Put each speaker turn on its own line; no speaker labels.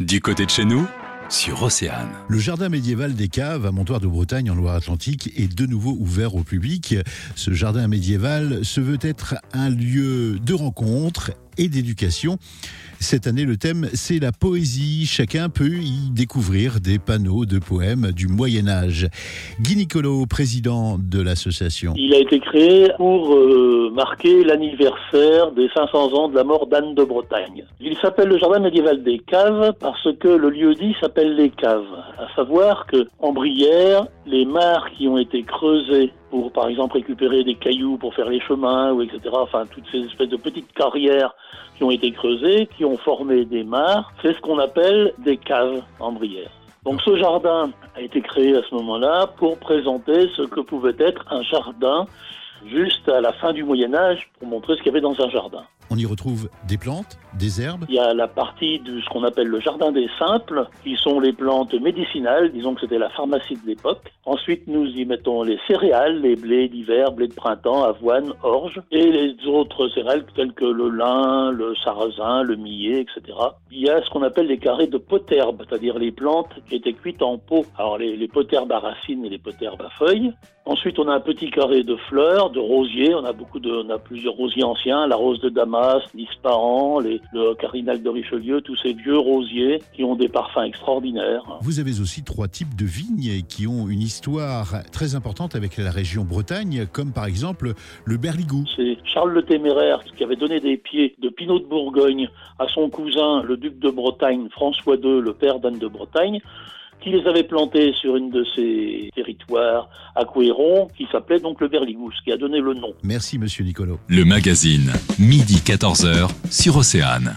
Du côté de chez nous, sur Océane.
Le jardin médiéval des caves à Montoire de Bretagne en Loire-Atlantique est de nouveau ouvert au public. Ce jardin médiéval se veut être un lieu de rencontre et d'éducation. Cette année, le thème, c'est la poésie. Chacun peut y découvrir des panneaux de poèmes du Moyen Âge. Guy Nicolo, président de l'association.
Il a été créé pour euh, marquer l'anniversaire des 500 ans de la mort d'Anne de Bretagne. Il s'appelle le jardin médiéval des caves parce que le lieu dit s'appelle les caves. À savoir que en Brière, les mares qui ont été creusées pour, par exemple, récupérer des cailloux pour faire les chemins, ou etc. Enfin, toutes ces espèces de petites carrières qui ont été creusées, qui ont formé des mares, c'est ce qu'on appelle des caves en. Donc ce jardin a été créé à ce moment-là pour présenter ce que pouvait être un jardin juste à la fin du Moyen Âge pour montrer ce qu'il y avait dans un jardin.
On y retrouve des plantes, des herbes.
Il y a la partie de ce qu'on appelle le jardin des simples, qui sont les plantes médicinales, disons que c'était la pharmacie de l'époque. Ensuite, nous y mettons les céréales, les blés d'hiver, blés de printemps, avoine, orge, et les autres céréales telles que le lin, le sarrasin, le millet, etc. Il y a ce qu'on appelle les carrés de poterbes, c'est-à-dire les plantes qui étaient cuites en pot. Alors les, les à racines et les poterbes à feuilles. Ensuite, on a un petit carré de fleurs, de rosiers. On a beaucoup de, on a plusieurs rosiers anciens, la rose de Damas, l'Ispahan, le cardinal de Richelieu, tous ces vieux rosiers qui ont des parfums extraordinaires.
Vous avez aussi trois types de vignes qui ont une histoire très importante avec la région Bretagne, comme par exemple le Berligou.
C'est Charles le Téméraire qui avait donné des pieds de Pinot de Bourgogne à son cousin, le duc de Bretagne, François II, le père d'Anne de Bretagne qui les avait plantés sur une de ces territoires à Couéron, qui s'appelait donc le Berligous, qui a donné le nom.
Merci, monsieur Nicolo.
Le magazine, midi 14h, sur Océane.